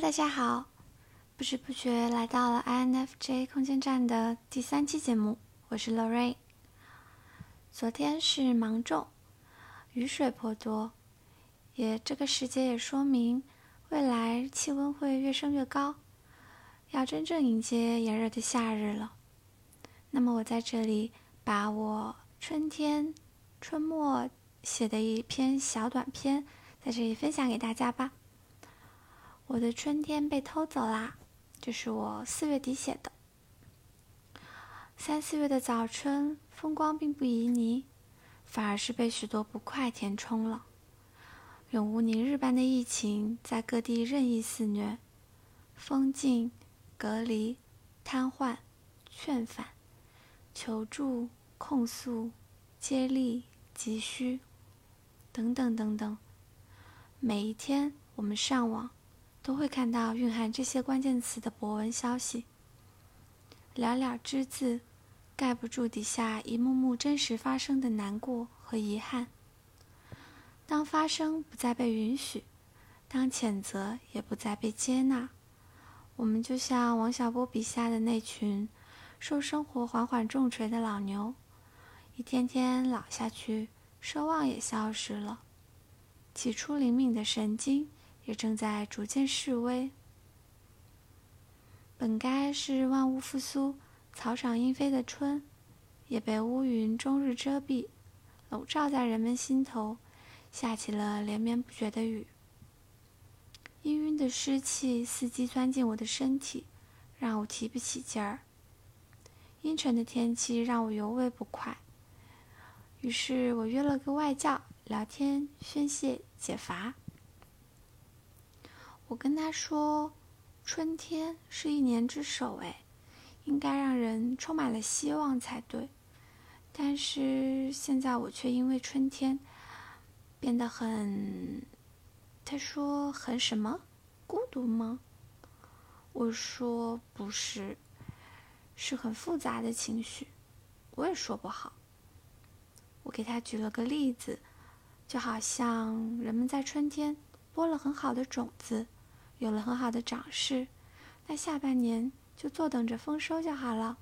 大家好！不知不觉来到了 INFJ 空间站的第三期节目，我是 Lorraine。昨天是芒种，雨水颇多，也这个时节也说明未来气温会越升越高，要真正迎接炎热的夏日了。那么我在这里把我春天、春末写的一篇小短篇在这里分享给大家吧。我的春天被偷走啦，这是我四月底写的。三四月的早春，风光并不旖旎，反而是被许多不快填充了。永无宁日般的疫情在各地任意肆虐，封禁、隔离、瘫痪、劝返、求助、控诉、接力、急需，等等等等。每一天，我们上网。都会看到蕴含这些关键词的博文消息，寥寥之字，盖不住底下一幕幕真实发生的难过和遗憾。当发生不再被允许，当谴责也不再被接纳，我们就像王小波笔下的那群受生活缓缓重锤的老牛，一天天老下去，奢望也消失了，起初灵敏的神经。也正在逐渐式微。本该是万物复苏、草长莺飞的春，也被乌云终日遮蔽，笼罩在人们心头，下起了连绵不绝的雨。氤氲的湿气伺机钻进我的身体，让我提不起劲儿。阴沉的天气让我尤为不快，于是我约了个外教聊天、宣泄、解乏。我跟他说：“春天是一年之首，哎，应该让人充满了希望才对。但是现在我却因为春天变得很……他说很什么？孤独吗？我说不是，是很复杂的情绪，我也说不好。我给他举了个例子，就好像人们在春天播了很好的种子。”有了很好的长势，那下半年就坐等着丰收就好了。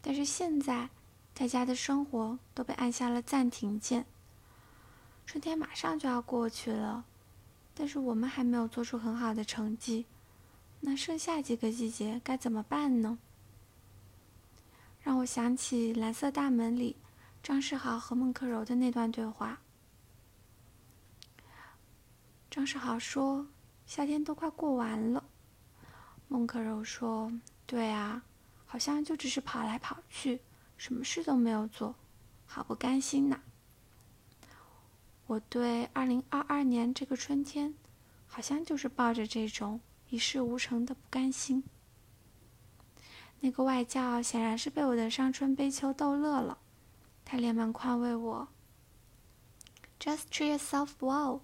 但是现在，大家的生活都被按下了暂停键。春天马上就要过去了，但是我们还没有做出很好的成绩。那剩下几个季节该怎么办呢？让我想起《蓝色大门》里张世豪和孟克柔的那段对话。张世豪说。夏天都快过完了，孟可柔说：“对啊，好像就只是跑来跑去，什么事都没有做，好不甘心呐。”我对二零二二年这个春天，好像就是抱着这种一事无成的不甘心。那个外教显然是被我的伤春悲秋逗乐了，他连忙宽慰我：“Just treat yourself well.”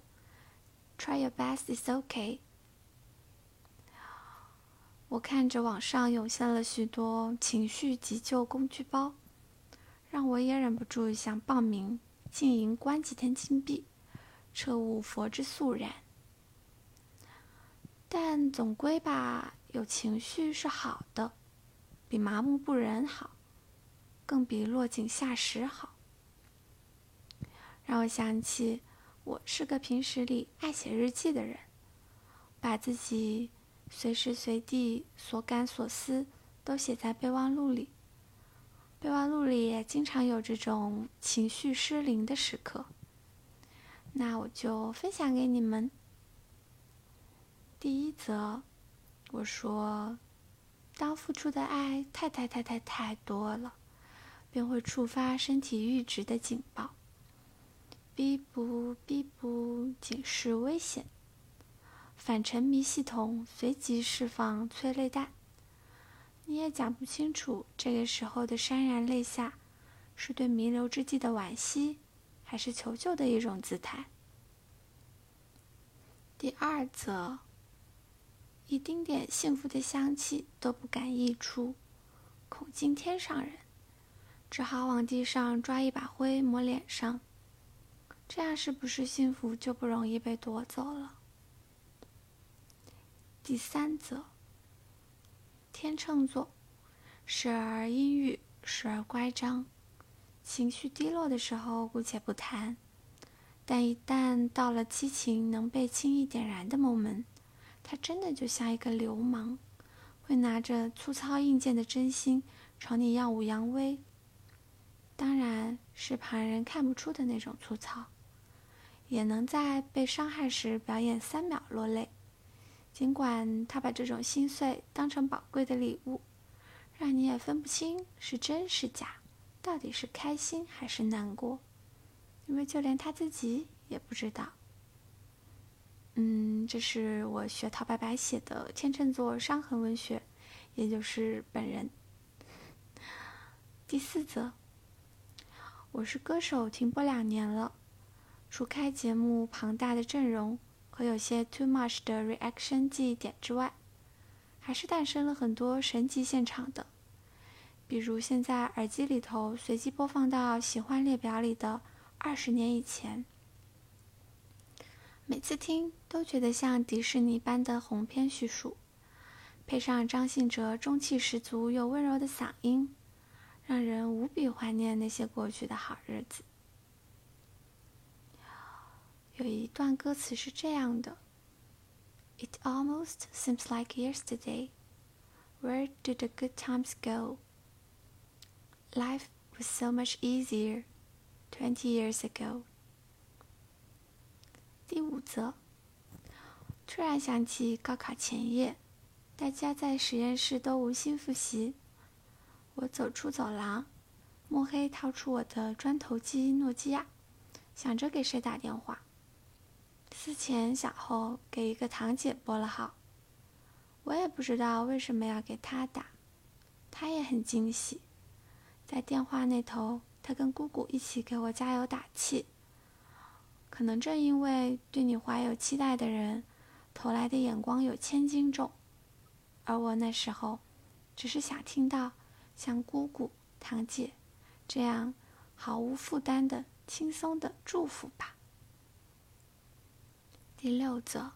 Try your best, is okay。我看着网上涌现了许多情绪急救工具包，让我也忍不住想报名静营，关几天禁闭，彻悟佛之肃然。但总归吧，有情绪是好的，比麻木不仁好，更比落井下石好。让我想起。我是个平时里爱写日记的人，把自己随时随地所感所思都写在备忘录里。备忘录里也经常有这种情绪失灵的时刻，那我就分享给你们。第一则，我说，当付出的爱太太太太太多了，便会触发身体阈值的警报。逼不逼不警示危险，反沉迷系统随即释放催泪弹。你也讲不清楚这个时候的潸然泪下，是对弥留之际的惋惜，还是求救的一种姿态。第二则，一丁点幸福的香气都不敢溢出，恐惊天上人，只好往地上抓一把灰抹脸上。这样是不是幸福就不容易被夺走了？第三则，天秤座，时而阴郁，时而乖张，情绪低落的时候姑且不谈，但一旦到了激情能被轻易点燃的 moment，他真的就像一个流氓，会拿着粗糙硬件的真心朝你耀武扬威。当然是旁人看不出的那种粗糙，也能在被伤害时表演三秒落泪。尽管他把这种心碎当成宝贵的礼物，让你也分不清是真是假，到底是开心还是难过，因为就连他自己也不知道。嗯，这是我学陶白白写的天秤座伤痕文学，也就是本人。第四则，我是歌手停播两年了，除开节目庞大的阵容。和有些 too much 的 reaction 记忆点之外，还是诞生了很多神级现场的，比如现在耳机里头随机播放到喜欢列表里的二十年以前，每次听都觉得像迪士尼般的鸿篇叙述，配上张信哲中气十足又温柔的嗓音，让人无比怀念那些过去的好日子。有一段歌词是这样的：“It almost seems like yesterday. Where did the good times go? Life was so much easier twenty years ago.” 第五则，突然想起高考前夜，大家在实验室都无心复习。我走出走廊，摸黑掏出我的砖头机诺基亚，想着给谁打电话。思前想后，给一个堂姐拨了号。我也不知道为什么要给她打，她也很惊喜。在电话那头，她跟姑姑一起给我加油打气。可能正因为对你怀有期待的人，投来的眼光有千斤重，而我那时候，只是想听到像姑姑、堂姐这样毫无负担的、轻松的祝福吧。第六则，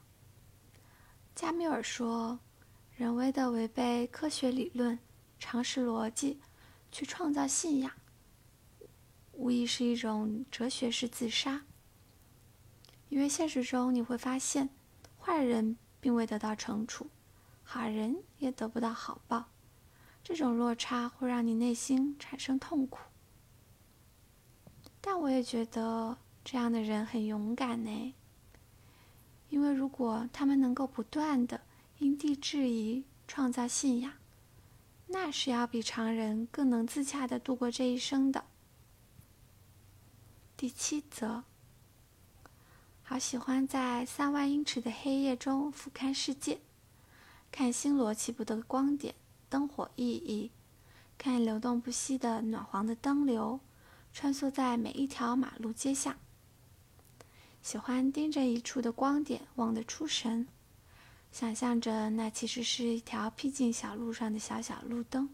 加缪尔说：“人为的违背科学理论、常识逻辑，去创造信仰，无疑是一种哲学式自杀。因为现实中你会发现，坏人并未得到惩处，好人也得不到好报，这种落差会让你内心产生痛苦。但我也觉得这样的人很勇敢呢。”因为如果他们能够不断的因地制宜创造信仰，那是要比常人更能自洽的度过这一生的。第七则，好喜欢在三万英尺的黑夜中俯瞰世界，看星罗棋布的光点、灯火熠熠，看流动不息的暖黄的灯流，穿梭在每一条马路街巷。喜欢盯着一处的光点望得出神，想象着那其实是一条僻静小路上的小小路灯，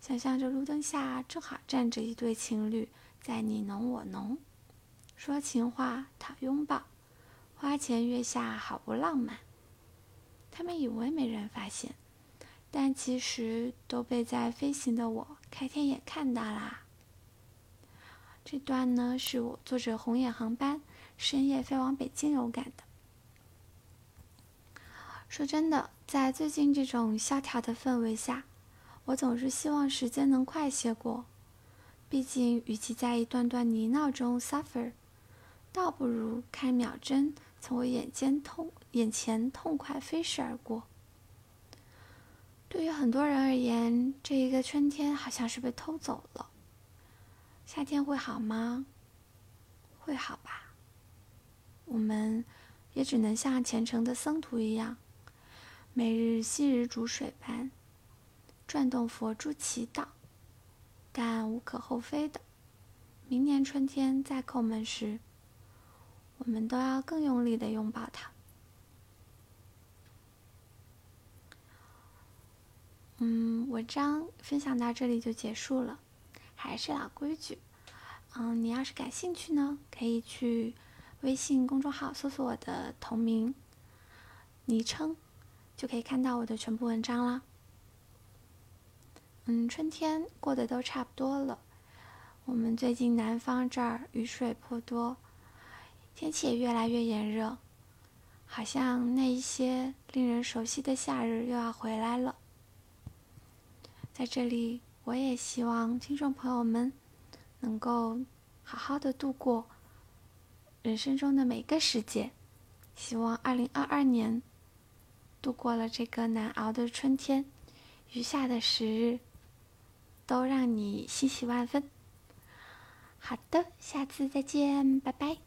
想象着路灯下正好站着一对情侣在你侬我侬，说情话讨拥抱，花前月下好不浪漫。他们以为没人发现，但其实都被在飞行的我开天眼看到啦。这段呢是我坐着红眼航班。深夜飞往北京有感的。说真的，在最近这种萧条的氛围下，我总是希望时间能快些过。毕竟，与其在一段段泥淖中 suffer，倒不如看秒针从我眼间痛眼前痛快飞逝而过。对于很多人而言，这一个春天好像是被偷走了。夏天会好吗？会好吧。我们也只能像虔诚的僧徒一样，每日昔日煮水般转动佛珠祈祷。但无可厚非的，明年春天再叩门时，我们都要更用力的拥抱它。嗯，文章分享到这里就结束了。还是老规矩，嗯，你要是感兴趣呢，可以去。微信公众号搜索我的同名昵称就可以看到我的全部文章了。嗯，春天过得都差不多了。我们最近南方这儿雨水颇多，天气也越来越炎热，好像那一些令人熟悉的夏日又要回来了。在这里，我也希望听众朋友们能够好好的度过人生中的每个时节。希望二零二二年度过了这个难熬的春天，余下的时日都让你欣喜万分。好的，下次再见，拜拜。